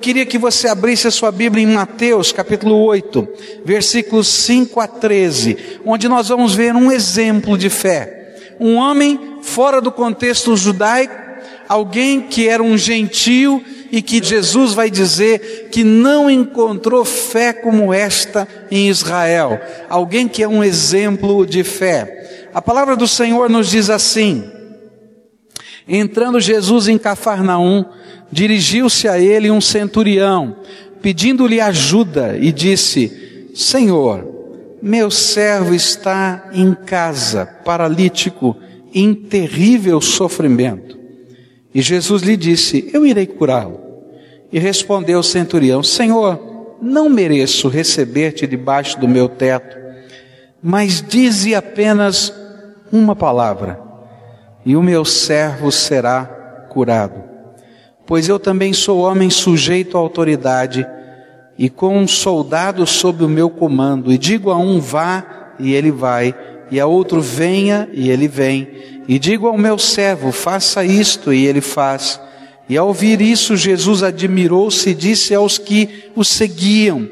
Queria que você abrisse a sua Bíblia em Mateus, capítulo 8, versículos 5 a 13, onde nós vamos ver um exemplo de fé. Um homem fora do contexto judaico, alguém que era um gentio e que Jesus vai dizer que não encontrou fé como esta em Israel. Alguém que é um exemplo de fé. A palavra do Senhor nos diz assim: Entrando Jesus em Cafarnaum, dirigiu-se a ele um centurião, pedindo-lhe ajuda, e disse: Senhor, meu servo está em casa, paralítico, em terrível sofrimento. E Jesus lhe disse: Eu irei curá-lo. E respondeu o centurião: Senhor, não mereço receber-te debaixo do meu teto, mas dize apenas uma palavra, e o meu servo será curado. Pois eu também sou homem sujeito à autoridade, e com um soldado sob o meu comando, e digo a um vá, e ele vai, e a outro venha, e ele vem, e digo ao meu servo, faça isto, e ele faz. E ao ouvir isso, Jesus admirou-se e disse aos que o seguiam: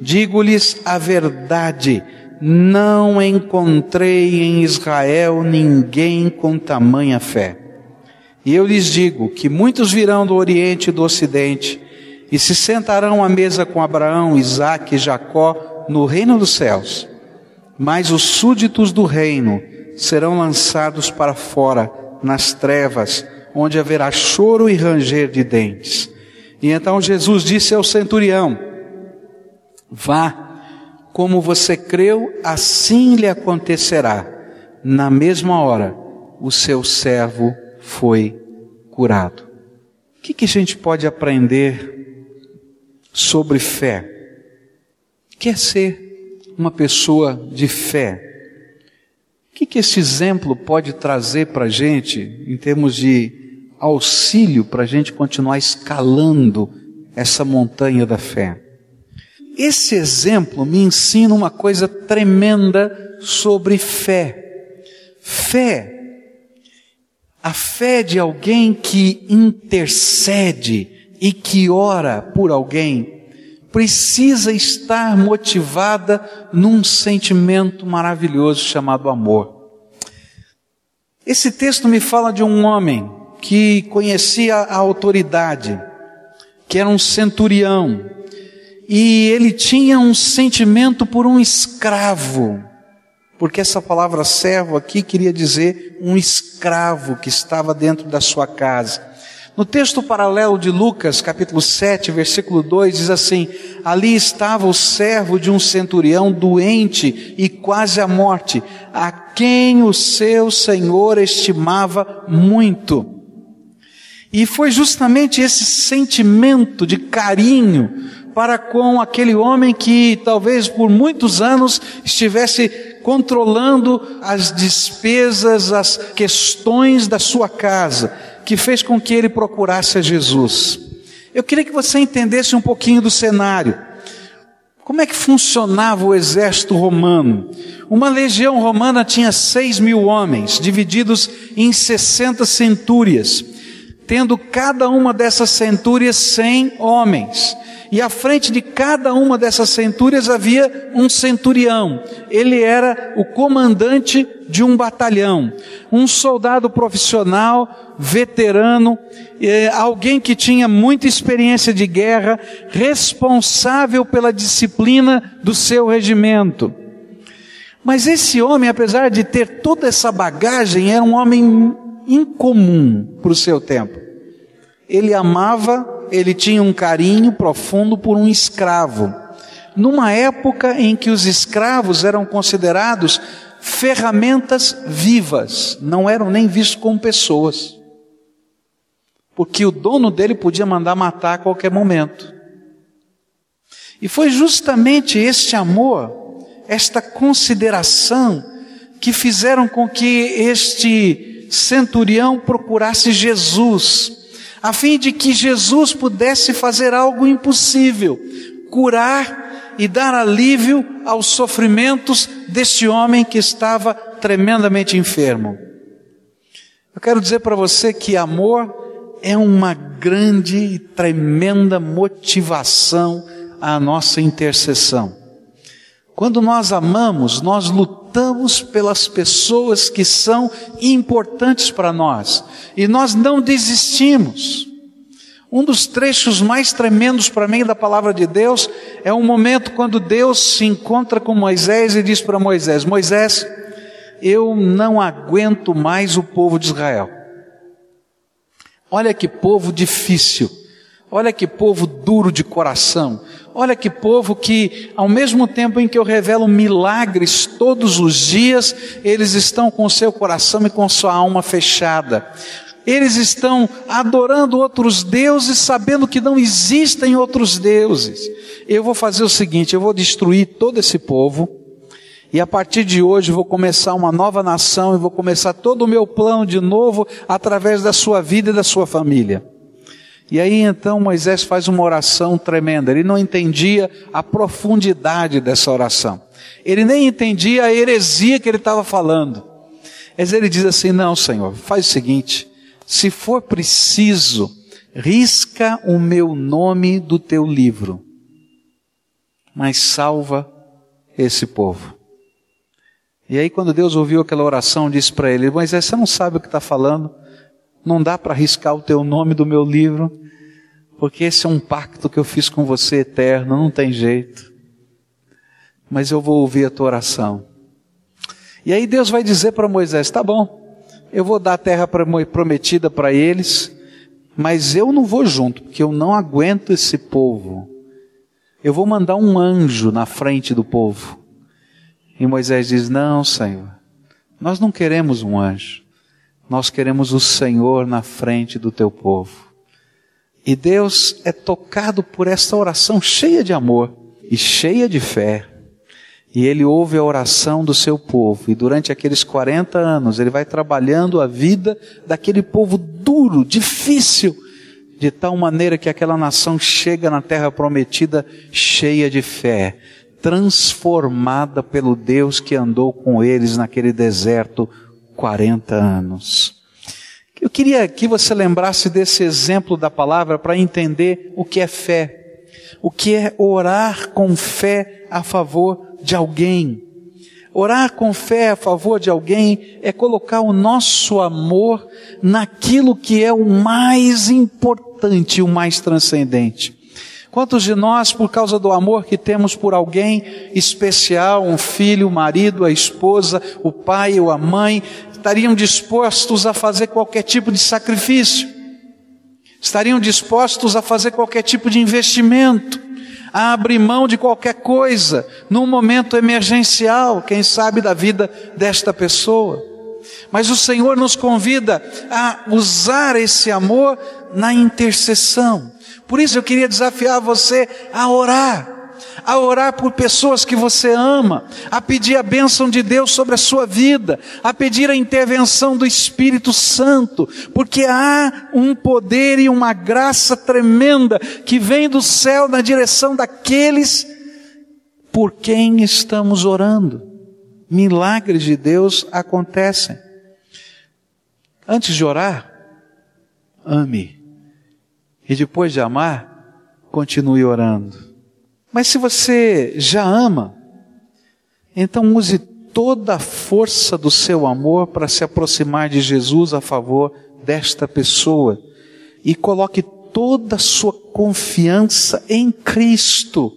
Digo-lhes a verdade, não encontrei em Israel ninguém com tamanha fé. E eu lhes digo que muitos virão do Oriente e do Ocidente e se sentarão à mesa com Abraão, Isaque e Jacó no reino dos céus. Mas os súditos do reino serão lançados para fora, nas trevas, onde haverá choro e ranger de dentes. E então Jesus disse ao centurião: Vá, como você creu, assim lhe acontecerá. Na mesma hora, o seu servo foi curado. O que, que a gente pode aprender sobre fé? Quer ser uma pessoa de fé? O que, que esse exemplo pode trazer para a gente em termos de auxílio para a gente continuar escalando essa montanha da fé? Esse exemplo me ensina uma coisa tremenda sobre fé. Fé, a fé de alguém que intercede e que ora por alguém, precisa estar motivada num sentimento maravilhoso chamado amor. Esse texto me fala de um homem que conhecia a autoridade, que era um centurião, e ele tinha um sentimento por um escravo, porque essa palavra servo aqui queria dizer um escravo que estava dentro da sua casa. No texto paralelo de Lucas, capítulo 7, versículo 2, diz assim: Ali estava o servo de um centurião doente e quase à morte, a quem o seu senhor estimava muito. E foi justamente esse sentimento de carinho para com aquele homem que talvez por muitos anos estivesse controlando as despesas, as questões da sua casa que fez com que ele procurasse a Jesus. Eu queria que você entendesse um pouquinho do cenário. Como é que funcionava o exército romano? Uma legião romana tinha seis mil homens, divididos em 60 centúrias, tendo cada uma dessas centúrias cem homens e à frente de cada uma dessas centúrias havia um centurião. Ele era o comandante de um batalhão, um soldado profissional, veterano, eh, alguém que tinha muita experiência de guerra, responsável pela disciplina do seu regimento. Mas esse homem, apesar de ter toda essa bagagem, era um homem incomum para o seu tempo. Ele amava ele tinha um carinho profundo por um escravo. Numa época em que os escravos eram considerados ferramentas vivas, não eram nem vistos como pessoas. Porque o dono dele podia mandar matar a qualquer momento. E foi justamente este amor, esta consideração, que fizeram com que este centurião procurasse Jesus a fim de que Jesus pudesse fazer algo impossível, curar e dar alívio aos sofrimentos deste homem que estava tremendamente enfermo. Eu quero dizer para você que amor é uma grande e tremenda motivação à nossa intercessão. Quando nós amamos, nós lutamos pelas pessoas que são importantes para nós e nós não desistimos. Um dos trechos mais tremendos para mim da palavra de Deus é um momento quando Deus se encontra com Moisés e diz para Moisés: Moisés, eu não aguento mais o povo de Israel. Olha que povo difícil. Olha que povo duro de coração. Olha que povo que, ao mesmo tempo em que eu revelo milagres todos os dias, eles estão com o seu coração e com sua alma fechada. Eles estão adorando outros deuses, sabendo que não existem outros deuses. Eu vou fazer o seguinte: eu vou destruir todo esse povo, e a partir de hoje vou começar uma nova nação e vou começar todo o meu plano de novo através da sua vida e da sua família. E aí então Moisés faz uma oração tremenda. Ele não entendia a profundidade dessa oração. Ele nem entendia a heresia que ele estava falando. Mas ele diz assim: Não, Senhor, faz o seguinte: se for preciso, risca o meu nome do teu livro, mas salva esse povo. E aí, quando Deus ouviu aquela oração, disse para ele: Moisés, você não sabe o que está falando? Não dá para arriscar o teu nome do meu livro, porque esse é um pacto que eu fiz com você eterno, não tem jeito. Mas eu vou ouvir a tua oração. E aí Deus vai dizer para Moisés: tá bom, eu vou dar a terra prometida para eles, mas eu não vou junto, porque eu não aguento esse povo. Eu vou mandar um anjo na frente do povo. E Moisés diz: Não, Senhor, nós não queremos um anjo. Nós queremos o Senhor na frente do teu povo. E Deus é tocado por esta oração cheia de amor e cheia de fé. E ele ouve a oração do seu povo. E durante aqueles 40 anos, ele vai trabalhando a vida daquele povo duro, difícil, de tal maneira que aquela nação chega na terra prometida cheia de fé, transformada pelo Deus que andou com eles naquele deserto 40 anos. Eu queria que você lembrasse desse exemplo da palavra para entender o que é fé. O que é orar com fé a favor de alguém. Orar com fé a favor de alguém é colocar o nosso amor naquilo que é o mais importante, o mais transcendente. Quantos de nós, por causa do amor que temos por alguém especial, um filho, o marido, a esposa, o pai ou a mãe, estariam dispostos a fazer qualquer tipo de sacrifício? Estariam dispostos a fazer qualquer tipo de investimento? A abrir mão de qualquer coisa num momento emergencial, quem sabe da vida desta pessoa? Mas o Senhor nos convida a usar esse amor na intercessão. Por isso eu queria desafiar você a orar, a orar por pessoas que você ama, a pedir a bênção de Deus sobre a sua vida, a pedir a intervenção do Espírito Santo, porque há um poder e uma graça tremenda que vem do céu na direção daqueles por quem estamos orando. Milagres de Deus acontecem. Antes de orar, ame. E depois de amar, continue orando. Mas se você já ama, então use toda a força do seu amor para se aproximar de Jesus a favor desta pessoa e coloque toda a sua confiança em Cristo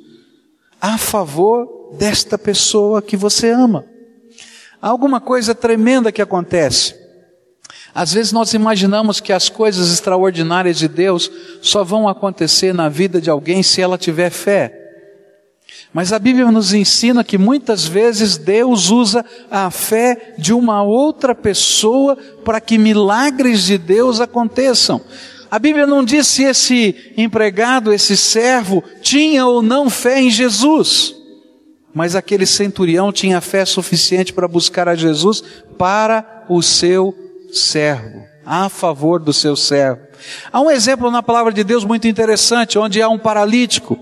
a favor desta pessoa que você ama. Há alguma coisa tremenda que acontece. Às vezes nós imaginamos que as coisas extraordinárias de Deus só vão acontecer na vida de alguém se ela tiver fé. Mas a Bíblia nos ensina que muitas vezes Deus usa a fé de uma outra pessoa para que milagres de Deus aconteçam. A Bíblia não diz se esse empregado, esse servo, tinha ou não fé em Jesus. Mas aquele centurião tinha fé suficiente para buscar a Jesus para o seu servo, a favor do seu servo. Há um exemplo na palavra de Deus muito interessante, onde há um paralítico,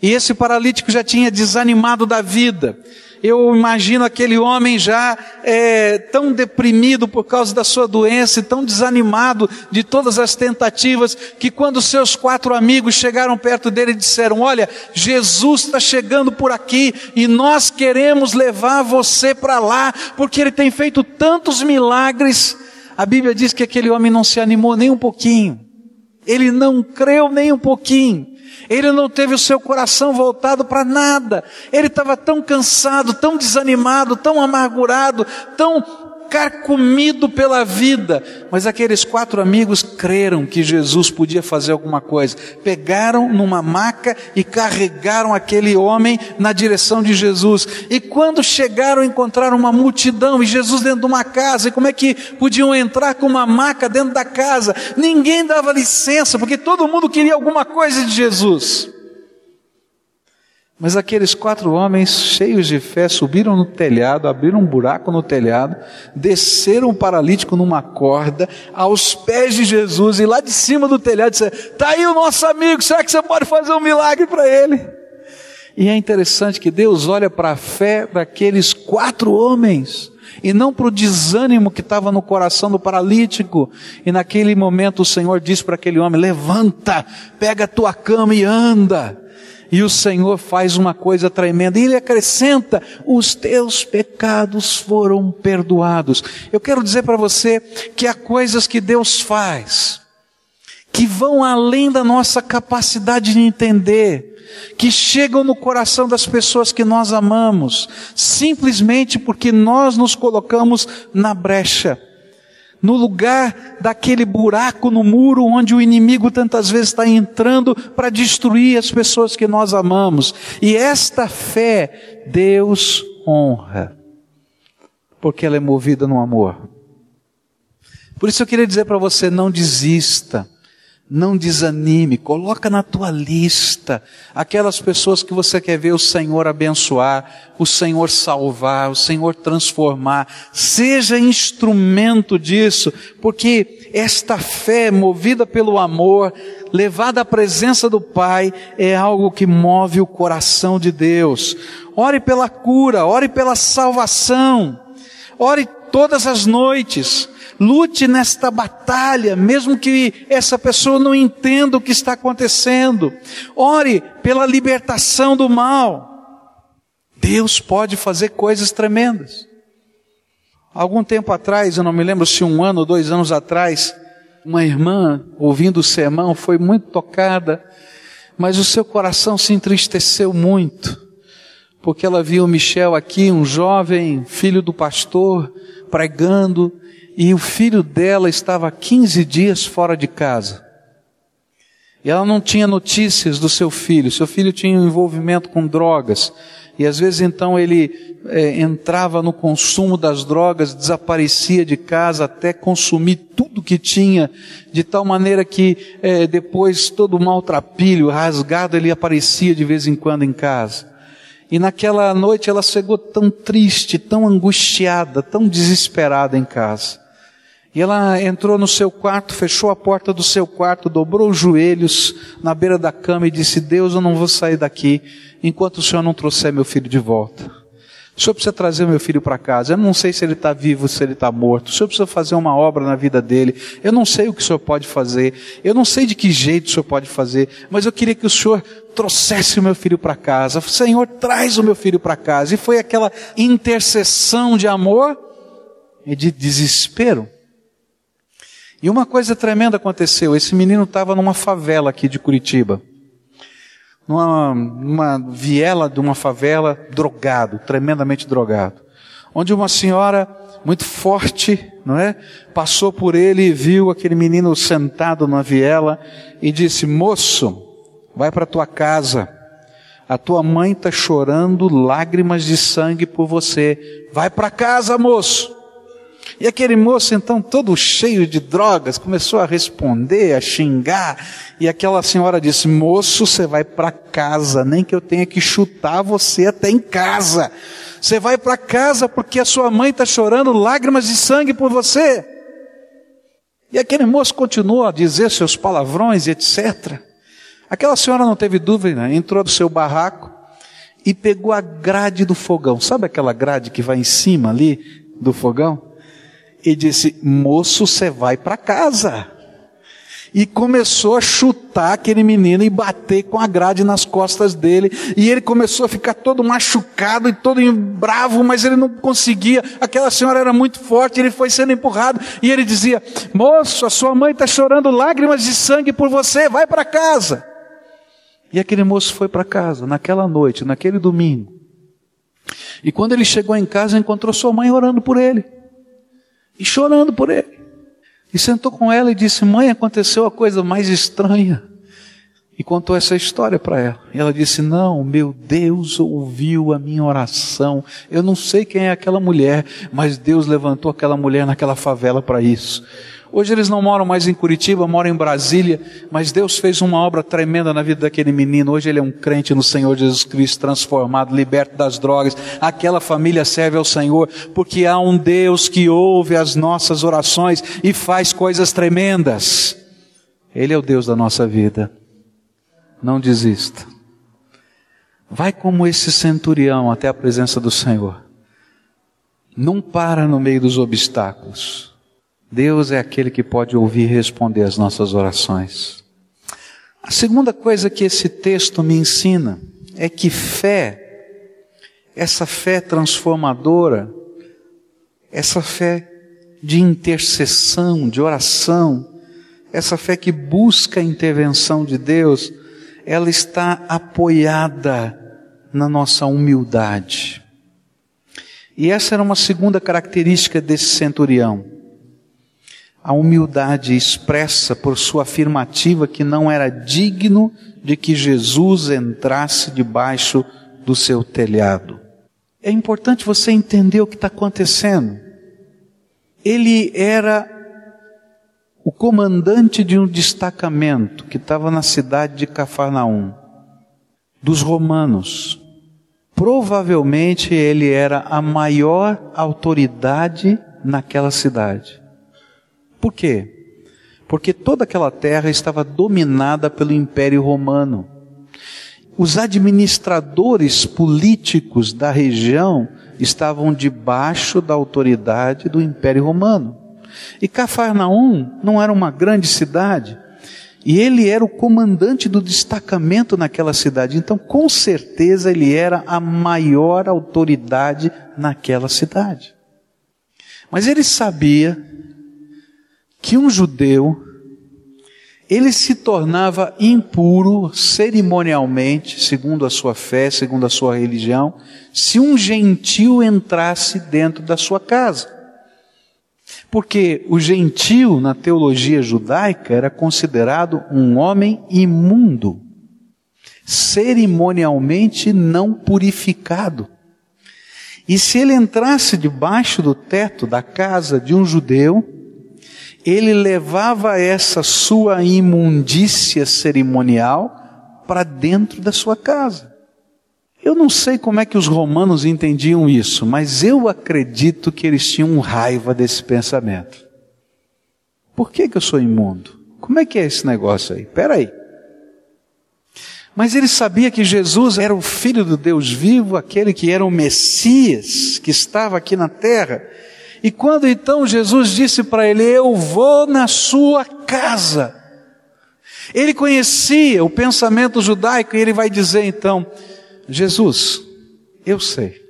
e esse paralítico já tinha desanimado da vida. Eu imagino aquele homem já é, tão deprimido por causa da sua doença e tão desanimado de todas as tentativas, que quando seus quatro amigos chegaram perto dele e disseram: Olha, Jesus está chegando por aqui e nós queremos levar você para lá, porque ele tem feito tantos milagres. A Bíblia diz que aquele homem não se animou nem um pouquinho. Ele não creu nem um pouquinho. Ele não teve o seu coração voltado para nada. Ele estava tão cansado, tão desanimado, tão amargurado, tão carcomido pela vida. Mas aqueles quatro amigos creram que Jesus podia fazer alguma coisa. Pegaram numa maca e carregaram aquele homem na direção de Jesus. E quando chegaram, encontraram uma multidão e Jesus dentro de uma casa. E como é que podiam entrar com uma maca dentro da casa? Ninguém dava licença, porque todo mundo queria alguma coisa de Jesus. Mas aqueles quatro homens, cheios de fé, subiram no telhado, abriram um buraco no telhado, desceram o paralítico numa corda, aos pés de Jesus, e lá de cima do telhado disseram: Está aí o nosso amigo, será que você pode fazer um milagre para ele? E é interessante que Deus olha para a fé daqueles quatro homens e não para o desânimo que estava no coração do paralítico. E naquele momento o Senhor diz para aquele homem: Levanta, pega a tua cama e anda. E o Senhor faz uma coisa tremenda. E Ele acrescenta: os teus pecados foram perdoados. Eu quero dizer para você que há coisas que Deus faz que vão além da nossa capacidade de entender, que chegam no coração das pessoas que nós amamos, simplesmente porque nós nos colocamos na brecha no lugar daquele buraco no muro onde o inimigo tantas vezes está entrando para destruir as pessoas que nós amamos. E esta fé Deus honra, porque ela é movida no amor. Por isso eu queria dizer para você: não desista. Não desanime, coloca na tua lista aquelas pessoas que você quer ver o Senhor abençoar, o Senhor salvar, o Senhor transformar. Seja instrumento disso, porque esta fé movida pelo amor, levada à presença do Pai, é algo que move o coração de Deus. Ore pela cura, ore pela salvação. Ore todas as noites. Lute nesta batalha, mesmo que essa pessoa não entenda o que está acontecendo. Ore pela libertação do mal. Deus pode fazer coisas tremendas. Algum tempo atrás, eu não me lembro se um ano ou dois anos atrás, uma irmã, ouvindo o sermão, foi muito tocada, mas o seu coração se entristeceu muito, porque ela viu o Michel aqui, um jovem filho do pastor, pregando, e o filho dela estava 15 dias fora de casa. E ela não tinha notícias do seu filho. Seu filho tinha um envolvimento com drogas. E às vezes então ele é, entrava no consumo das drogas, desaparecia de casa até consumir tudo que tinha, de tal maneira que é, depois todo maltrapilho, rasgado, ele aparecia de vez em quando em casa. E naquela noite ela chegou tão triste, tão angustiada, tão desesperada em casa. E ela entrou no seu quarto, fechou a porta do seu quarto, dobrou os joelhos na beira da cama e disse: Deus, eu não vou sair daqui enquanto o Senhor não trouxer meu filho de volta. O Senhor precisa trazer meu filho para casa. Eu não sei se ele está vivo, se ele está morto. O Senhor precisa fazer uma obra na vida dele. Eu não sei o que o Senhor pode fazer. Eu não sei de que jeito o Senhor pode fazer. Mas eu queria que o Senhor trouxesse o meu filho para casa. Senhor, traz o meu filho para casa. E foi aquela intercessão de amor e de desespero. E uma coisa tremenda aconteceu. Esse menino estava numa favela aqui de Curitiba. Numa, numa viela de uma favela, drogado, tremendamente drogado. Onde uma senhora muito forte, não é? Passou por ele e viu aquele menino sentado na viela e disse: Moço, vai para tua casa. A tua mãe está chorando lágrimas de sangue por você. Vai para casa, moço. E aquele moço, então, todo cheio de drogas, começou a responder, a xingar. E aquela senhora disse: Moço, você vai para casa, nem que eu tenha que chutar você até em casa. Você vai para casa porque a sua mãe está chorando lágrimas de sangue por você. E aquele moço continuou a dizer seus palavrões etc. Aquela senhora não teve dúvida, entrou do seu barraco e pegou a grade do fogão. Sabe aquela grade que vai em cima ali do fogão? E disse: Moço, você vai para casa. E começou a chutar aquele menino e bater com a grade nas costas dele. E ele começou a ficar todo machucado e todo bravo, mas ele não conseguia. Aquela senhora era muito forte, ele foi sendo empurrado. E ele dizia: Moço, a sua mãe está chorando lágrimas de sangue por você, vai para casa. E aquele moço foi para casa, naquela noite, naquele domingo. E quando ele chegou em casa, encontrou sua mãe orando por ele. E chorando por ele. E sentou com ela e disse: Mãe, aconteceu a coisa mais estranha. E contou essa história para ela. E ela disse: Não, meu Deus ouviu a minha oração. Eu não sei quem é aquela mulher, mas Deus levantou aquela mulher naquela favela para isso. Hoje eles não moram mais em Curitiba, moram em Brasília, mas Deus fez uma obra tremenda na vida daquele menino. Hoje ele é um crente no Senhor Jesus Cristo, transformado, liberto das drogas. Aquela família serve ao Senhor, porque há um Deus que ouve as nossas orações e faz coisas tremendas. Ele é o Deus da nossa vida. Não desista. Vai como esse centurião até a presença do Senhor. Não para no meio dos obstáculos. Deus é aquele que pode ouvir e responder as nossas orações. A segunda coisa que esse texto me ensina é que fé, essa fé transformadora, essa fé de intercessão, de oração, essa fé que busca a intervenção de Deus, ela está apoiada na nossa humildade. E essa era uma segunda característica desse centurião a humildade expressa por sua afirmativa que não era digno de que Jesus entrasse debaixo do seu telhado. É importante você entender o que está acontecendo. Ele era o comandante de um destacamento que estava na cidade de Cafarnaum, dos romanos. Provavelmente ele era a maior autoridade naquela cidade. Por quê? Porque toda aquela terra estava dominada pelo Império Romano. Os administradores políticos da região estavam debaixo da autoridade do Império Romano. E Cafarnaum não era uma grande cidade, e ele era o comandante do destacamento naquela cidade. Então, com certeza, ele era a maior autoridade naquela cidade. Mas ele sabia que um judeu ele se tornava impuro cerimonialmente, segundo a sua fé, segundo a sua religião, se um gentil entrasse dentro da sua casa. Porque o gentil, na teologia judaica, era considerado um homem imundo, cerimonialmente não purificado. E se ele entrasse debaixo do teto da casa de um judeu, ele levava essa sua imundícia cerimonial para dentro da sua casa. Eu não sei como é que os romanos entendiam isso, mas eu acredito que eles tinham raiva desse pensamento. Por que, que eu sou imundo? Como é que é esse negócio aí? Peraí. Mas ele sabia que Jesus era o Filho do Deus vivo, aquele que era o Messias, que estava aqui na terra, e quando então Jesus disse para ele: Eu vou na sua casa. Ele conhecia o pensamento judaico e ele vai dizer então: Jesus, eu sei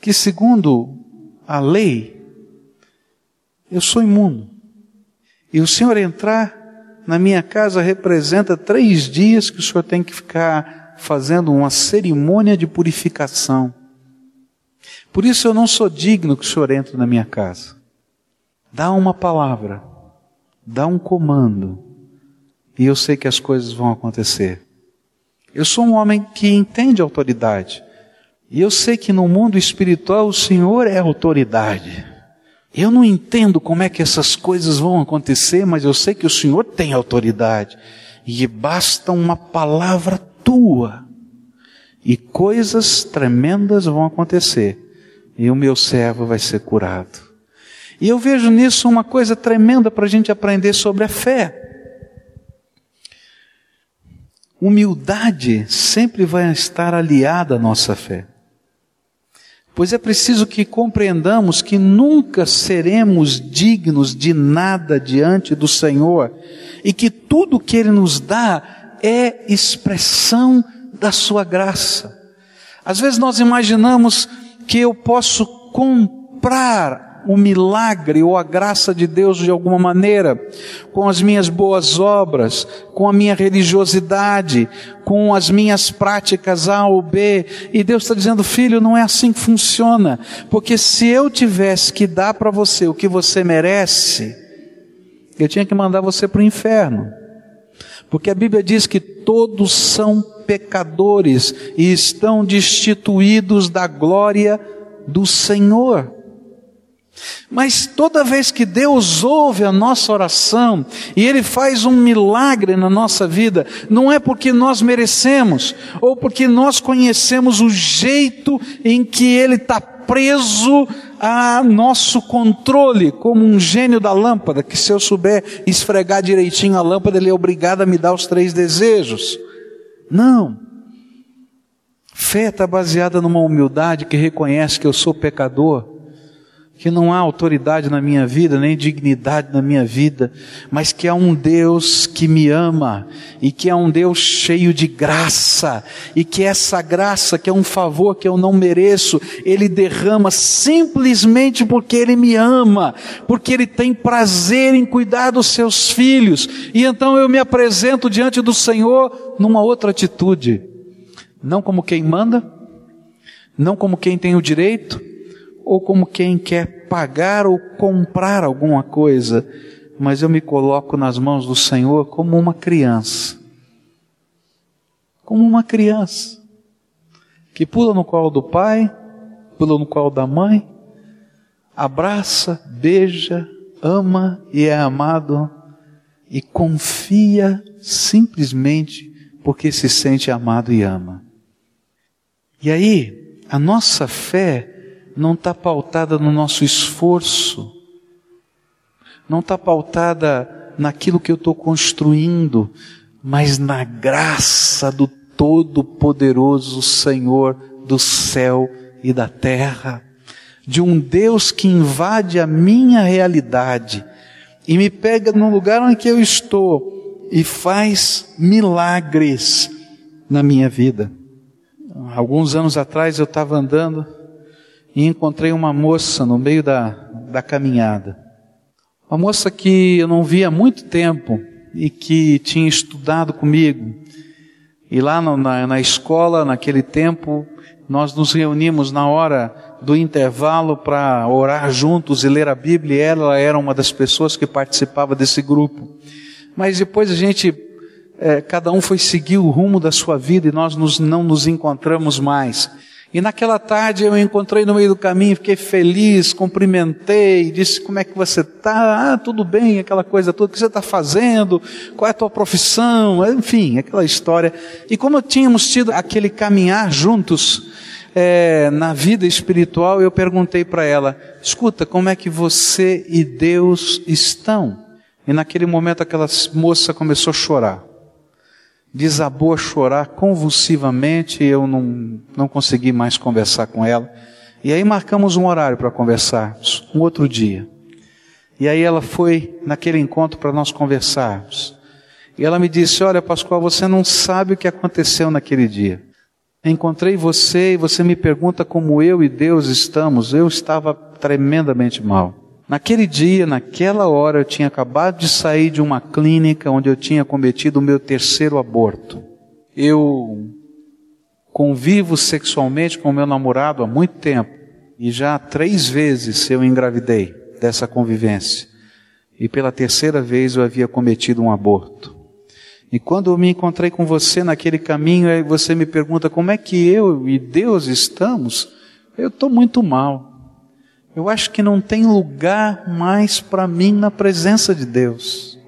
que segundo a lei, eu sou imundo. E o Senhor entrar na minha casa representa três dias que o Senhor tem que ficar fazendo uma cerimônia de purificação. Por isso eu não sou digno que o Senhor entre na minha casa. Dá uma palavra, dá um comando, e eu sei que as coisas vão acontecer. Eu sou um homem que entende autoridade. E eu sei que no mundo espiritual o Senhor é autoridade. Eu não entendo como é que essas coisas vão acontecer, mas eu sei que o Senhor tem autoridade. E basta uma palavra tua. E coisas tremendas vão acontecer e o meu servo vai ser curado. E eu vejo nisso uma coisa tremenda para a gente aprender sobre a fé. humildade sempre vai estar aliada à nossa fé. Pois é preciso que compreendamos que nunca seremos dignos de nada diante do Senhor e que tudo que Ele nos dá é expressão da Sua graça. Às vezes nós imaginamos que eu posso comprar o milagre ou a graça de Deus de alguma maneira, com as minhas boas obras, com a minha religiosidade, com as minhas práticas A ou B. E Deus está dizendo, filho, não é assim que funciona. Porque se eu tivesse que dar para você o que você merece, eu tinha que mandar você para o inferno. Porque a Bíblia diz que todos são pecadores e estão destituídos da glória do Senhor. Mas toda vez que Deus ouve a nossa oração e Ele faz um milagre na nossa vida, não é porque nós merecemos ou porque nós conhecemos o jeito em que Ele está preso a nosso controle, como um gênio da lâmpada, que se eu souber esfregar direitinho a lâmpada, Ele é obrigado a me dar os três desejos. Não. Fé está baseada numa humildade que reconhece que eu sou pecador que não há autoridade na minha vida, nem dignidade na minha vida, mas que há um Deus que me ama e que é um Deus cheio de graça e que essa graça, que é um favor que eu não mereço, Ele derrama simplesmente porque Ele me ama, porque Ele tem prazer em cuidar dos seus filhos. E então eu me apresento diante do Senhor numa outra atitude, não como quem manda, não como quem tem o direito, ou como quem quer pagar ou comprar alguma coisa, mas eu me coloco nas mãos do Senhor como uma criança. Como uma criança que pula no colo do pai, pula no colo da mãe, abraça, beija, ama e é amado e confia simplesmente porque se sente amado e ama. E aí, a nossa fé não está pautada no nosso esforço, não está pautada naquilo que eu estou construindo, mas na graça do Todo-Poderoso Senhor do céu e da terra, de um Deus que invade a minha realidade e me pega no lugar onde eu estou e faz milagres na minha vida. Alguns anos atrás eu estava andando e encontrei uma moça no meio da, da caminhada. Uma moça que eu não via há muito tempo e que tinha estudado comigo. E lá no, na, na escola, naquele tempo, nós nos reunimos na hora do intervalo para orar juntos e ler a Bíblia, e ela era uma das pessoas que participava desse grupo. Mas depois a gente, é, cada um foi seguir o rumo da sua vida e nós nos, não nos encontramos mais. E naquela tarde eu encontrei no meio do caminho, fiquei feliz, cumprimentei, disse como é que você está, ah, tudo bem, aquela coisa toda, o que você está fazendo, qual é a tua profissão, enfim, aquela história. E como tínhamos tido aquele caminhar juntos é, na vida espiritual, eu perguntei para ela, escuta, como é que você e Deus estão? E naquele momento aquela moça começou a chorar desabou a chorar convulsivamente, eu não, não consegui mais conversar com ela. E aí marcamos um horário para conversarmos, um outro dia. E aí ela foi naquele encontro para nós conversarmos. E ela me disse: Olha, Pascoal, você não sabe o que aconteceu naquele dia. Encontrei você e você me pergunta como eu e Deus estamos. Eu estava tremendamente mal. Naquele dia, naquela hora, eu tinha acabado de sair de uma clínica onde eu tinha cometido o meu terceiro aborto. Eu convivo sexualmente com meu namorado há muito tempo e já três vezes eu engravidei dessa convivência. E pela terceira vez eu havia cometido um aborto. E quando eu me encontrei com você naquele caminho, aí você me pergunta como é que eu e Deus estamos, eu estou muito mal. Eu acho que não tem lugar mais para mim na presença de Deus.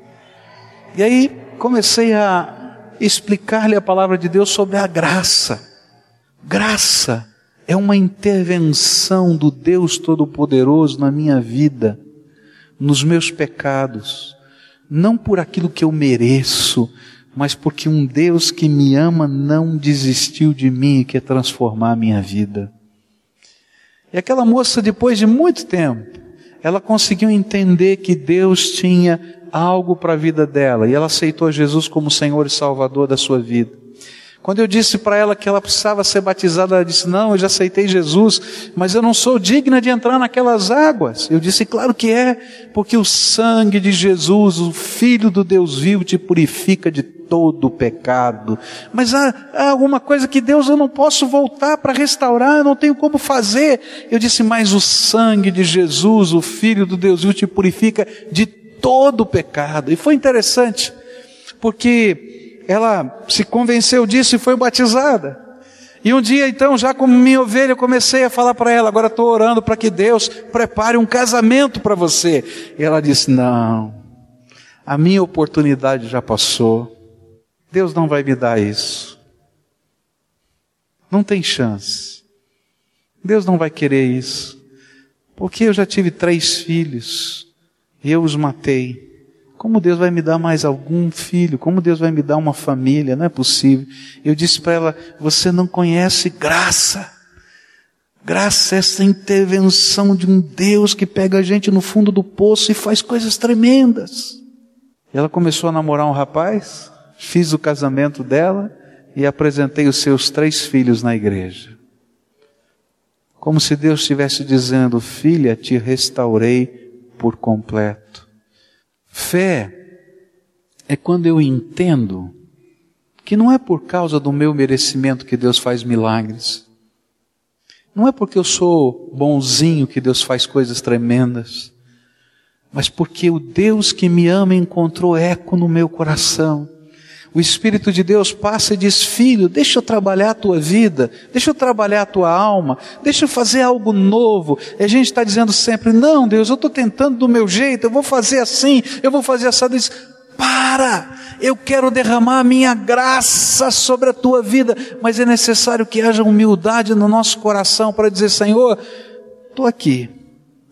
E aí comecei a explicar-lhe a palavra de Deus sobre a graça. Graça é uma intervenção do Deus Todo-Poderoso na minha vida, nos meus pecados, não por aquilo que eu mereço, mas porque um Deus que me ama não desistiu de mim e quer transformar a minha vida. E aquela moça, depois de muito tempo, ela conseguiu entender que Deus tinha algo para a vida dela e ela aceitou Jesus como Senhor e Salvador da sua vida. Quando eu disse para ela que ela precisava ser batizada, ela disse: Não, eu já aceitei Jesus, mas eu não sou digna de entrar naquelas águas. Eu disse: Claro que é, porque o sangue de Jesus, o Filho do Deus vivo, te purifica de todo o pecado. Mas há, há alguma coisa que Deus eu não posso voltar para restaurar, eu não tenho como fazer. Eu disse: Mas o sangue de Jesus, o Filho do Deus te purifica de todo o pecado. E foi interessante, porque ela se convenceu disso e foi batizada. E um dia, então, já como minha ovelha, eu comecei a falar para ela: agora estou orando para que Deus prepare um casamento para você. E ela disse: não, a minha oportunidade já passou. Deus não vai me dar isso. Não tem chance. Deus não vai querer isso. Porque eu já tive três filhos e eu os matei. Como Deus vai me dar mais algum filho? Como Deus vai me dar uma família? Não é possível. Eu disse para ela: Você não conhece graça. Graça é essa intervenção de um Deus que pega a gente no fundo do poço e faz coisas tremendas. Ela começou a namorar um rapaz, fiz o casamento dela e apresentei os seus três filhos na igreja. Como se Deus estivesse dizendo: Filha, te restaurei por completo. Fé é quando eu entendo que não é por causa do meu merecimento que Deus faz milagres. Não é porque eu sou bonzinho que Deus faz coisas tremendas. Mas porque o Deus que me ama encontrou eco no meu coração. O Espírito de Deus passa e diz: Filho, deixa eu trabalhar a tua vida, deixa eu trabalhar a tua alma, deixa eu fazer algo novo. E a gente está dizendo sempre: Não, Deus, eu estou tentando do meu jeito, eu vou fazer assim, eu vou fazer essa. Diz: Para, eu quero derramar a minha graça sobre a tua vida, mas é necessário que haja humildade no nosso coração para dizer: Senhor, estou aqui,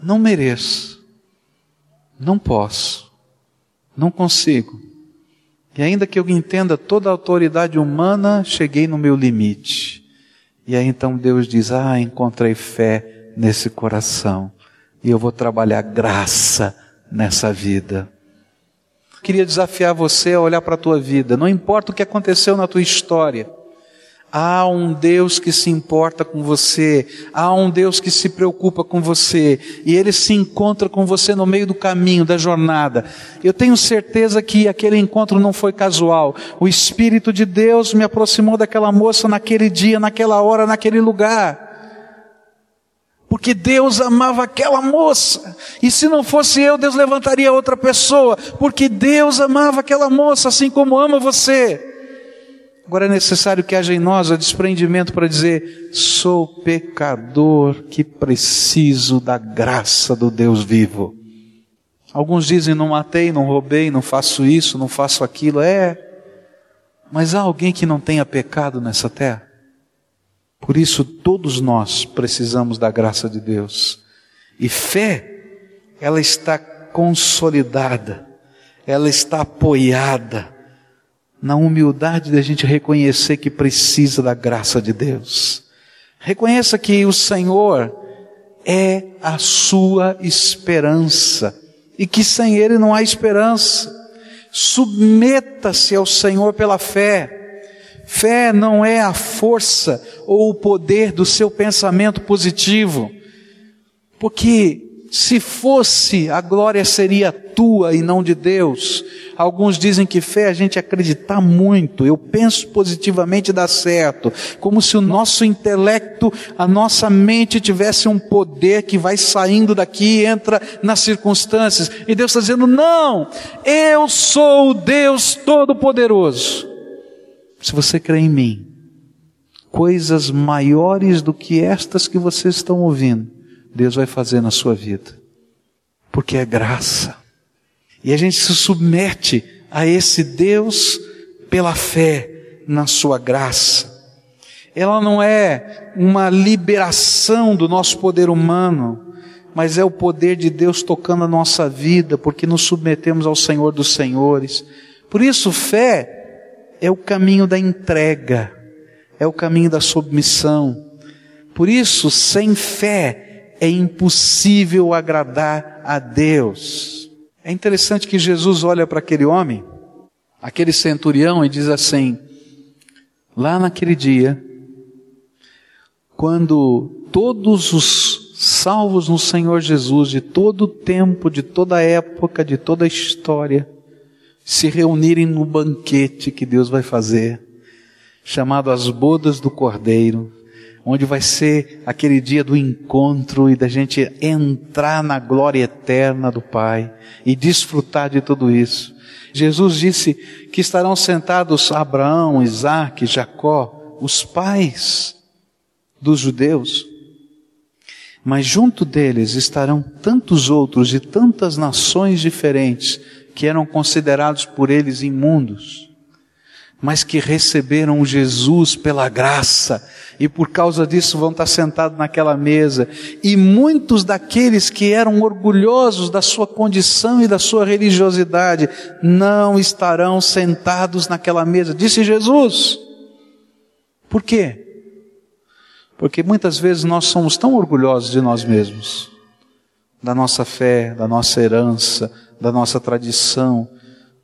não mereço, não posso, não consigo e ainda que eu entenda toda a autoridade humana, cheguei no meu limite. E aí então Deus diz: Ah, encontrei fé nesse coração. E eu vou trabalhar graça nessa vida. Queria desafiar você a olhar para a tua vida. Não importa o que aconteceu na tua história. Há um Deus que se importa com você, há um Deus que se preocupa com você, e Ele se encontra com você no meio do caminho, da jornada. Eu tenho certeza que aquele encontro não foi casual. O Espírito de Deus me aproximou daquela moça naquele dia, naquela hora, naquele lugar. Porque Deus amava aquela moça, e se não fosse eu, Deus levantaria outra pessoa, porque Deus amava aquela moça assim como ama você. Agora é necessário que haja em nós o desprendimento para dizer: sou pecador que preciso da graça do Deus vivo. Alguns dizem: não matei, não roubei, não faço isso, não faço aquilo. É, mas há alguém que não tenha pecado nessa terra? Por isso, todos nós precisamos da graça de Deus. E fé, ela está consolidada, ela está apoiada na humildade da gente reconhecer que precisa da graça de Deus. Reconheça que o Senhor é a sua esperança e que sem Ele não há esperança. Submeta-se ao Senhor pela fé. Fé não é a força ou o poder do seu pensamento positivo, porque se fosse, a glória seria tua e não de Deus. Alguns dizem que fé é a gente acreditar muito. Eu penso positivamente dá certo. Como se o nosso intelecto, a nossa mente tivesse um poder que vai saindo daqui e entra nas circunstâncias. E Deus está dizendo: não, eu sou o Deus Todo-Poderoso. Se você crê em mim, coisas maiores do que estas que vocês estão ouvindo Deus vai fazer na sua vida. Porque é graça. E a gente se submete a esse Deus pela fé na sua graça. Ela não é uma liberação do nosso poder humano, mas é o poder de Deus tocando a nossa vida, porque nos submetemos ao Senhor dos Senhores. Por isso, fé é o caminho da entrega, é o caminho da submissão. Por isso, sem fé é impossível agradar a Deus. É interessante que Jesus olha para aquele homem, aquele centurião, e diz assim: lá naquele dia, quando todos os salvos no Senhor Jesus, de todo o tempo, de toda a época, de toda a história, se reunirem no banquete que Deus vai fazer, chamado as bodas do Cordeiro, onde vai ser aquele dia do encontro e da gente entrar na glória eterna do Pai e desfrutar de tudo isso. Jesus disse que estarão sentados Abraão, Isaac, Jacó, os pais dos judeus, mas junto deles estarão tantos outros de tantas nações diferentes que eram considerados por eles imundos, mas que receberam Jesus pela graça e por causa disso vão estar sentados naquela mesa. E muitos daqueles que eram orgulhosos da sua condição e da sua religiosidade não estarão sentados naquela mesa, disse Jesus. Por quê? Porque muitas vezes nós somos tão orgulhosos de nós mesmos, da nossa fé, da nossa herança, da nossa tradição,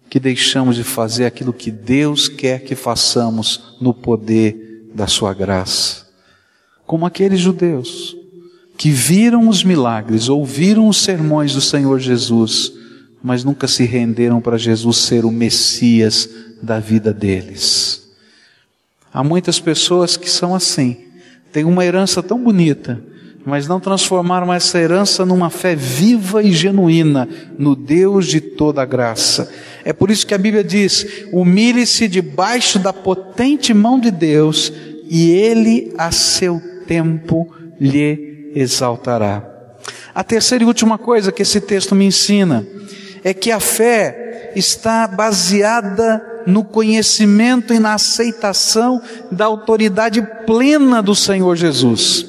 que deixamos de fazer aquilo que Deus quer que façamos no poder da Sua graça. Como aqueles judeus que viram os milagres, ouviram os sermões do Senhor Jesus, mas nunca se renderam para Jesus ser o Messias da vida deles. Há muitas pessoas que são assim, têm uma herança tão bonita, mas não transformaram essa herança numa fé viva e genuína no Deus de toda a graça. É por isso que a Bíblia diz: humilhe-se debaixo da potente mão de Deus, e Ele a seu tempo lhe exaltará. A terceira e última coisa que esse texto me ensina é que a fé está baseada no conhecimento e na aceitação da autoridade plena do Senhor Jesus.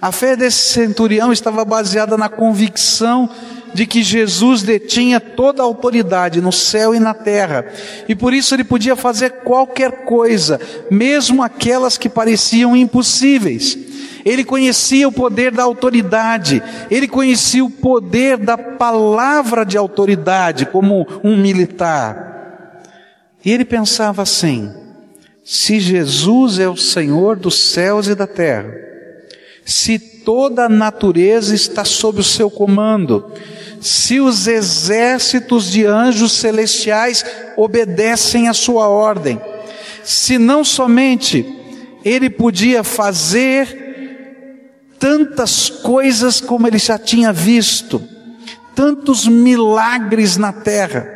A fé desse centurião estava baseada na convicção de que Jesus detinha toda a autoridade no céu e na terra, e por isso ele podia fazer qualquer coisa, mesmo aquelas que pareciam impossíveis. Ele conhecia o poder da autoridade, ele conhecia o poder da palavra de autoridade, como um militar. E ele pensava assim: se Jesus é o Senhor dos céus e da terra, se toda a natureza está sob o seu comando, se os exércitos de anjos celestiais obedecem à sua ordem, se não somente ele podia fazer tantas coisas como ele já tinha visto, tantos milagres na terra,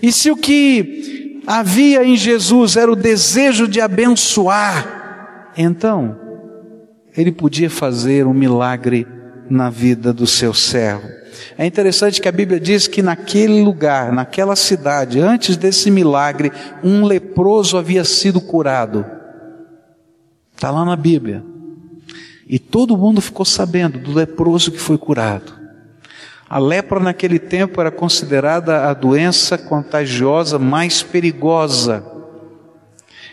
e se o que havia em Jesus era o desejo de abençoar, então, ele podia fazer um milagre na vida do seu servo. É interessante que a Bíblia diz que naquele lugar, naquela cidade, antes desse milagre, um leproso havia sido curado. Está lá na Bíblia. E todo mundo ficou sabendo do leproso que foi curado. A lepra naquele tempo era considerada a doença contagiosa mais perigosa.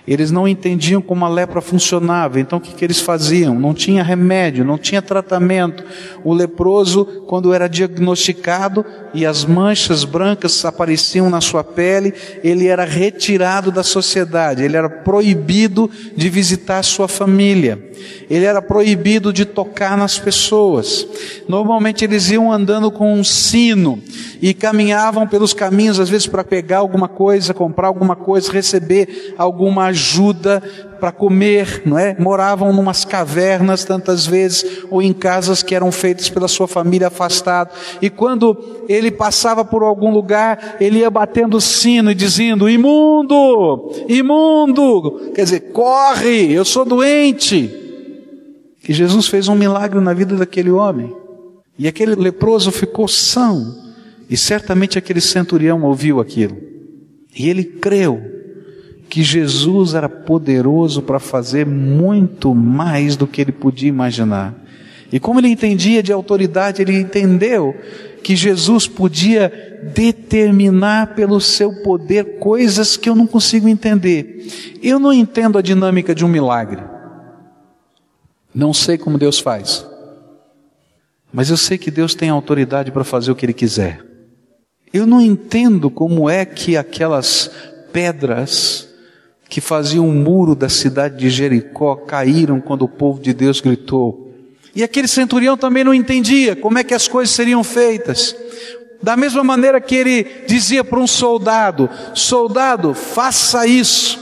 Eles não entendiam como a lepra funcionava, então o que, que eles faziam? Não tinha remédio, não tinha tratamento. O leproso, quando era diagnosticado e as manchas brancas apareciam na sua pele, ele era retirado da sociedade, ele era proibido de visitar sua família, ele era proibido de tocar nas pessoas. Normalmente eles iam andando com um sino e caminhavam pelos caminhos, às vezes para pegar alguma coisa, comprar alguma coisa, receber alguma ajuda para comer, não é? Moravam numas cavernas tantas vezes ou em casas que eram feitas pela sua família afastado. E quando ele passava por algum lugar, ele ia batendo o sino e dizendo: "Imundo! Imundo!" Quer dizer, corre, eu sou doente. E Jesus fez um milagre na vida daquele homem. E aquele leproso ficou são. E certamente aquele centurião ouviu aquilo. E ele creu que Jesus era poderoso para fazer muito mais do que ele podia imaginar. E como ele entendia de autoridade, ele entendeu que Jesus podia determinar pelo seu poder coisas que eu não consigo entender. Eu não entendo a dinâmica de um milagre. Não sei como Deus faz. Mas eu sei que Deus tem autoridade para fazer o que Ele quiser. Eu não entendo como é que aquelas pedras que faziam o muro da cidade de Jericó caíram quando o povo de Deus gritou. E aquele centurião também não entendia como é que as coisas seriam feitas. Da mesma maneira que ele dizia para um soldado: Soldado, faça isso.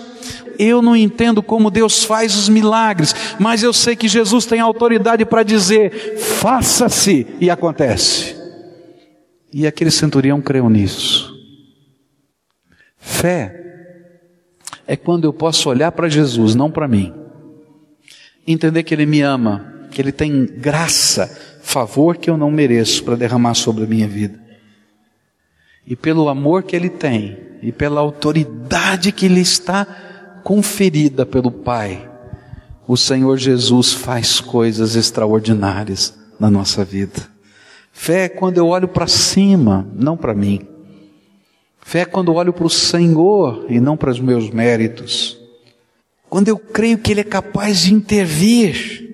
Eu não entendo como Deus faz os milagres, mas eu sei que Jesus tem autoridade para dizer: faça-se, e acontece. E aquele centurião creu nisso. Fé é quando eu posso olhar para Jesus, não para mim, entender que Ele me ama, que Ele tem graça, favor que eu não mereço para derramar sobre a minha vida. E pelo amor que Ele tem, e pela autoridade que Ele está conferida pelo Pai, o Senhor Jesus faz coisas extraordinárias na nossa vida. Fé é quando eu olho para cima, não para mim. Fé é quando olho para o Senhor e não para os meus méritos. Quando eu creio que Ele é capaz de intervir,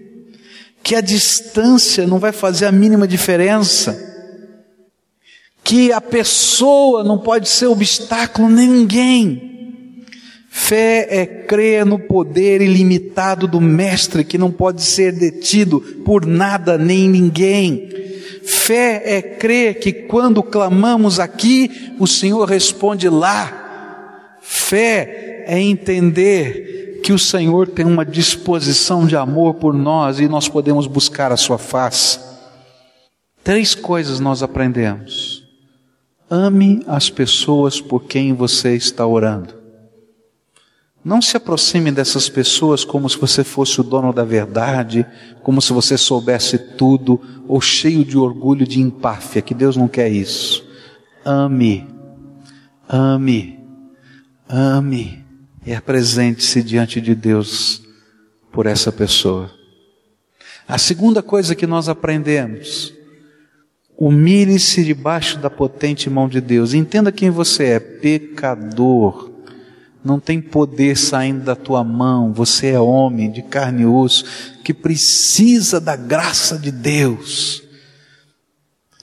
que a distância não vai fazer a mínima diferença, que a pessoa não pode ser obstáculo nem ninguém. Fé é crer no poder ilimitado do Mestre que não pode ser detido por nada nem ninguém. Fé é crer que quando clamamos aqui, o Senhor responde lá. Fé é entender que o Senhor tem uma disposição de amor por nós e nós podemos buscar a Sua face. Três coisas nós aprendemos. Ame as pessoas por quem você está orando. Não se aproxime dessas pessoas como se você fosse o dono da verdade, como se você soubesse tudo, ou cheio de orgulho de empáfia, que Deus não quer isso. Ame, ame, ame e apresente-se diante de Deus por essa pessoa. A segunda coisa que nós aprendemos, humilhe-se debaixo da potente mão de Deus. Entenda quem você é, pecador não tem poder saindo da tua mão, você é homem de carne e osso, que precisa da graça de Deus.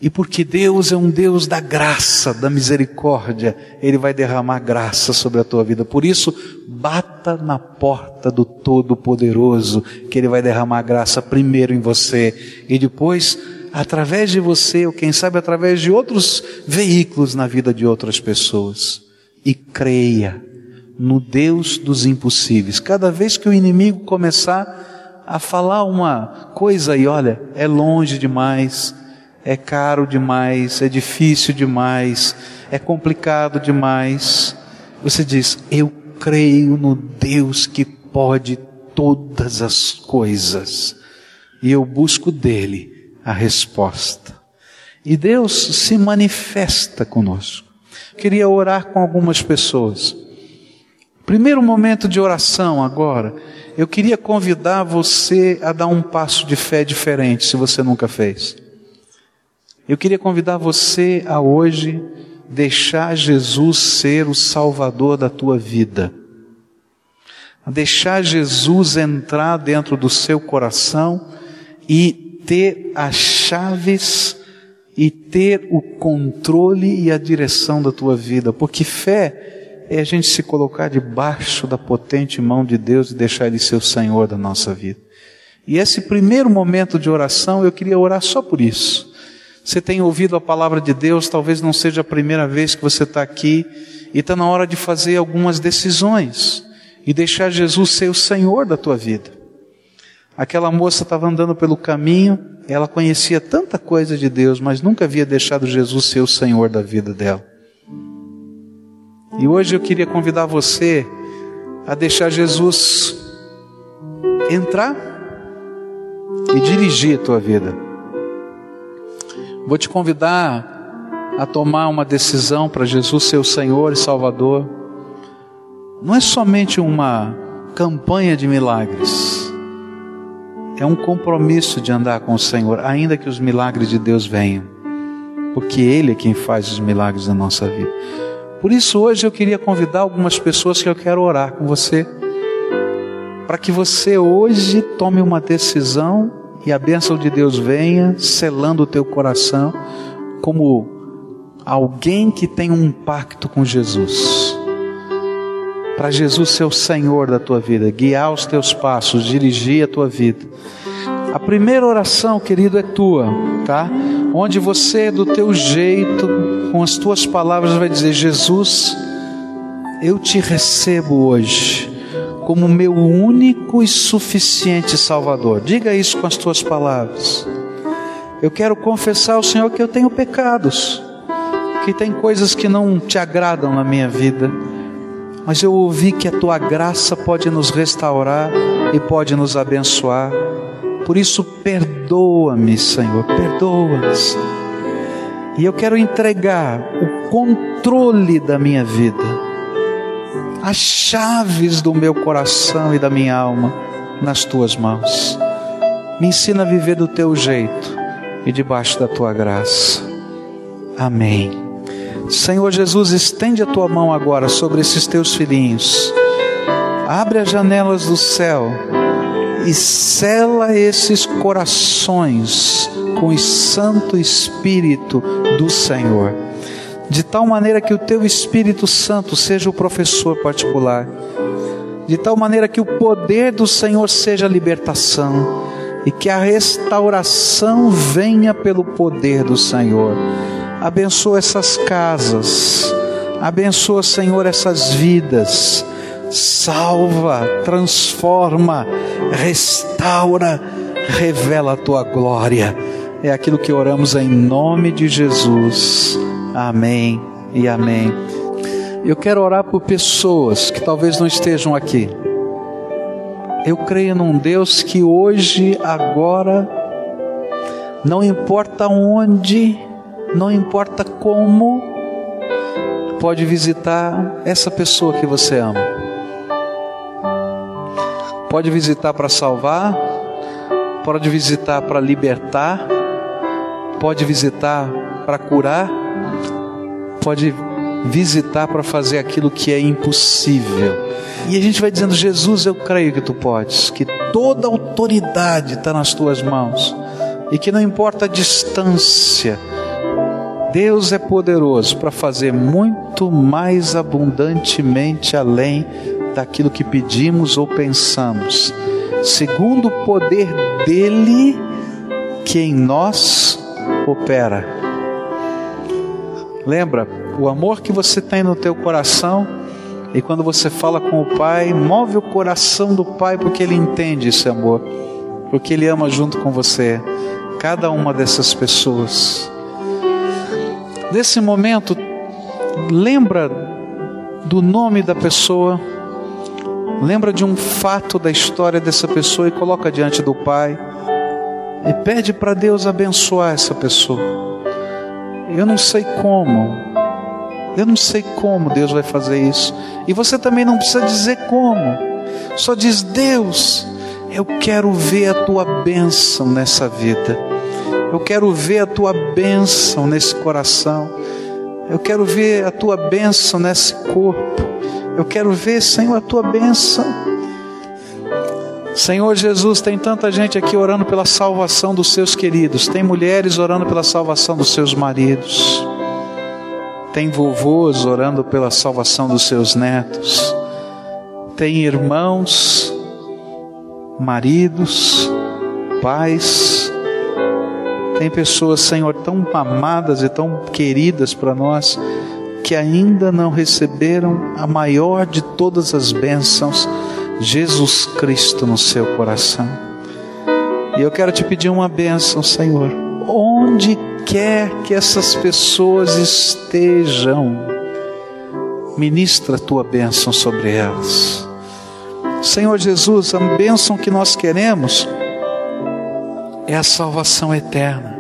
E porque Deus é um Deus da graça, da misericórdia, Ele vai derramar graça sobre a tua vida. Por isso, bata na porta do Todo-Poderoso, que Ele vai derramar graça primeiro em você e depois, através de você, ou quem sabe através de outros veículos na vida de outras pessoas. E creia no Deus dos impossíveis. Cada vez que o inimigo começar a falar uma coisa e olha, é longe demais, é caro demais, é difícil demais, é complicado demais, você diz: Eu creio no Deus que pode todas as coisas, e eu busco dele a resposta. E Deus se manifesta conosco. Queria orar com algumas pessoas. Primeiro momento de oração agora, eu queria convidar você a dar um passo de fé diferente, se você nunca fez. Eu queria convidar você a hoje deixar Jesus ser o Salvador da tua vida. A deixar Jesus entrar dentro do seu coração e ter as chaves e ter o controle e a direção da tua vida, porque fé é a gente se colocar debaixo da potente mão de Deus e deixar Ele ser o Senhor da nossa vida. E esse primeiro momento de oração, eu queria orar só por isso. Você tem ouvido a palavra de Deus, talvez não seja a primeira vez que você está aqui, e está na hora de fazer algumas decisões e deixar Jesus ser o Senhor da tua vida. Aquela moça estava andando pelo caminho, ela conhecia tanta coisa de Deus, mas nunca havia deixado Jesus ser o Senhor da vida dela. E hoje eu queria convidar você a deixar Jesus entrar e dirigir a tua vida. Vou te convidar a tomar uma decisão para Jesus ser o Senhor e Salvador. Não é somente uma campanha de milagres, é um compromisso de andar com o Senhor, ainda que os milagres de Deus venham, porque Ele é quem faz os milagres na nossa vida. Por isso, hoje eu queria convidar algumas pessoas que eu quero orar com você, para que você hoje tome uma decisão e a bênção de Deus venha selando o teu coração como alguém que tem um pacto com Jesus. Para Jesus ser o Senhor da tua vida, guiar os teus passos, dirigir a tua vida. A primeira oração, querido, é tua, tá? Onde você, do teu jeito, com as tuas palavras, vai dizer: Jesus, eu te recebo hoje como meu único e suficiente Salvador. Diga isso com as tuas palavras. Eu quero confessar ao Senhor que eu tenho pecados, que tem coisas que não te agradam na minha vida, mas eu ouvi que a tua graça pode nos restaurar e pode nos abençoar. Por isso, perdoa-me, Senhor, perdoa-me. E eu quero entregar o controle da minha vida, as chaves do meu coração e da minha alma nas tuas mãos. Me ensina a viver do teu jeito e debaixo da tua graça. Amém. Senhor Jesus, estende a tua mão agora sobre esses teus filhinhos. Abre as janelas do céu e sela esses corações com o Santo Espírito do Senhor, de tal maneira que o teu Espírito Santo seja o professor particular, de tal maneira que o poder do Senhor seja a libertação. E que a restauração venha pelo poder do Senhor. Abençoa essas casas, abençoa, Senhor, essas vidas salva, transforma, restaura, revela a tua glória. É aquilo que oramos em nome de Jesus. Amém e amém. Eu quero orar por pessoas que talvez não estejam aqui. Eu creio num Deus que hoje, agora, não importa onde, não importa como, pode visitar essa pessoa que você ama. Pode visitar para salvar, pode visitar para libertar, pode visitar para curar, pode visitar para fazer aquilo que é impossível. E a gente vai dizendo: Jesus, eu creio que tu podes, que toda autoridade está nas tuas mãos e que não importa a distância, Deus é poderoso para fazer muito mais abundantemente além daquilo que pedimos ou pensamos, segundo o poder dele que em nós opera. Lembra, o amor que você tem no teu coração e quando você fala com o Pai, move o coração do Pai porque ele entende esse amor, porque ele ama junto com você cada uma dessas pessoas. Nesse momento, lembra do nome da pessoa lembra de um fato da história dessa pessoa e coloca diante do Pai e pede para Deus abençoar essa pessoa. Eu não sei como, eu não sei como Deus vai fazer isso, e você também não precisa dizer como, só diz: Deus, eu quero ver a tua bênção nessa vida, eu quero ver a tua bênção nesse coração, eu quero ver a tua bênção nesse corpo. Eu quero ver, Senhor, a tua bênção. Senhor Jesus, tem tanta gente aqui orando pela salvação dos seus queridos, tem mulheres orando pela salvação dos seus maridos, tem vovôs orando pela salvação dos seus netos, tem irmãos, maridos, pais, tem pessoas, Senhor, tão amadas e tão queridas para nós que ainda não receberam a maior de todas as bênçãos, Jesus Cristo no seu coração. E eu quero te pedir uma bênção, Senhor, onde quer que essas pessoas estejam, ministra a tua bênção sobre elas. Senhor Jesus, a bênção que nós queremos é a salvação eterna.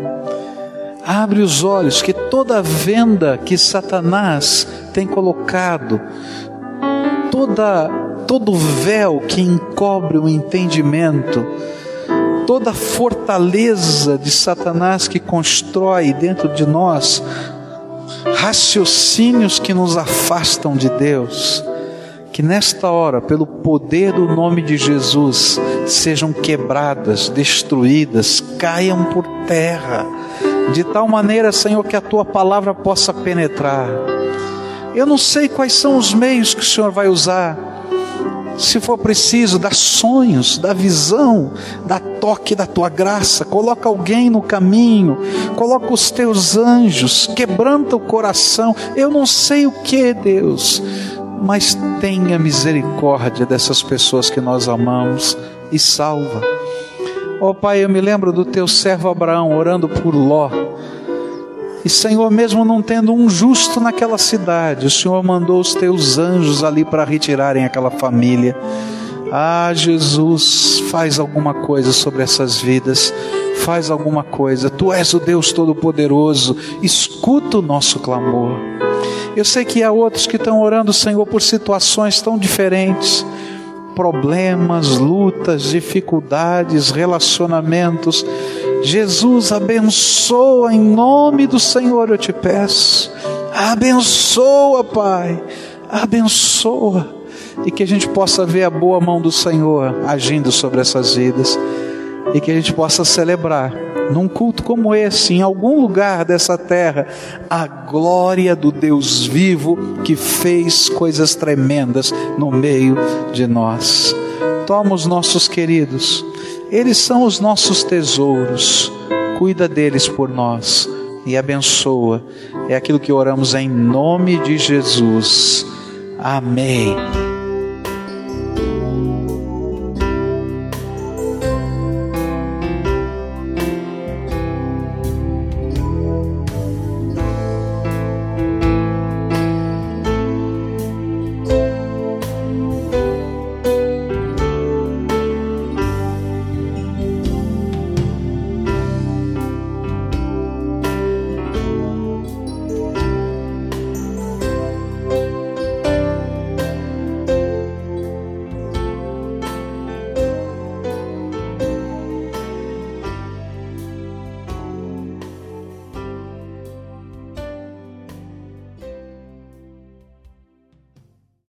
Abre os olhos que toda venda que Satanás tem colocado, toda todo véu que encobre o entendimento, toda fortaleza de Satanás que constrói dentro de nós raciocínios que nos afastam de Deus, que nesta hora, pelo poder do nome de Jesus, sejam quebradas, destruídas, caiam por terra, de tal maneira, Senhor, que a tua palavra possa penetrar. Eu não sei quais são os meios que o Senhor vai usar se for preciso, dá sonhos, dá visão, dá toque da tua graça, coloca alguém no caminho, coloca os teus anjos, quebranta o coração. Eu não sei o que, Deus, mas tenha misericórdia dessas pessoas que nós amamos e salva. Ó oh, Pai, eu me lembro do teu servo Abraão orando por Ló e Senhor, mesmo não tendo um justo naquela cidade, o Senhor mandou os teus anjos ali para retirarem aquela família. Ah, Jesus, faz alguma coisa sobre essas vidas, faz alguma coisa. Tu és o Deus Todo-Poderoso, escuta o nosso clamor. Eu sei que há outros que estão orando, Senhor, por situações tão diferentes problemas, lutas, dificuldades, relacionamentos. Jesus abençoa em nome do Senhor, eu te peço. Abençoa, Pai. Abençoa. E que a gente possa ver a boa mão do Senhor agindo sobre essas vidas. E que a gente possa celebrar num culto como esse, em algum lugar dessa terra, a glória do Deus vivo que fez coisas tremendas no meio de nós. Toma os nossos queridos eles são os nossos tesouros. Cuida deles por nós e abençoa. É aquilo que oramos em nome de Jesus. Amém.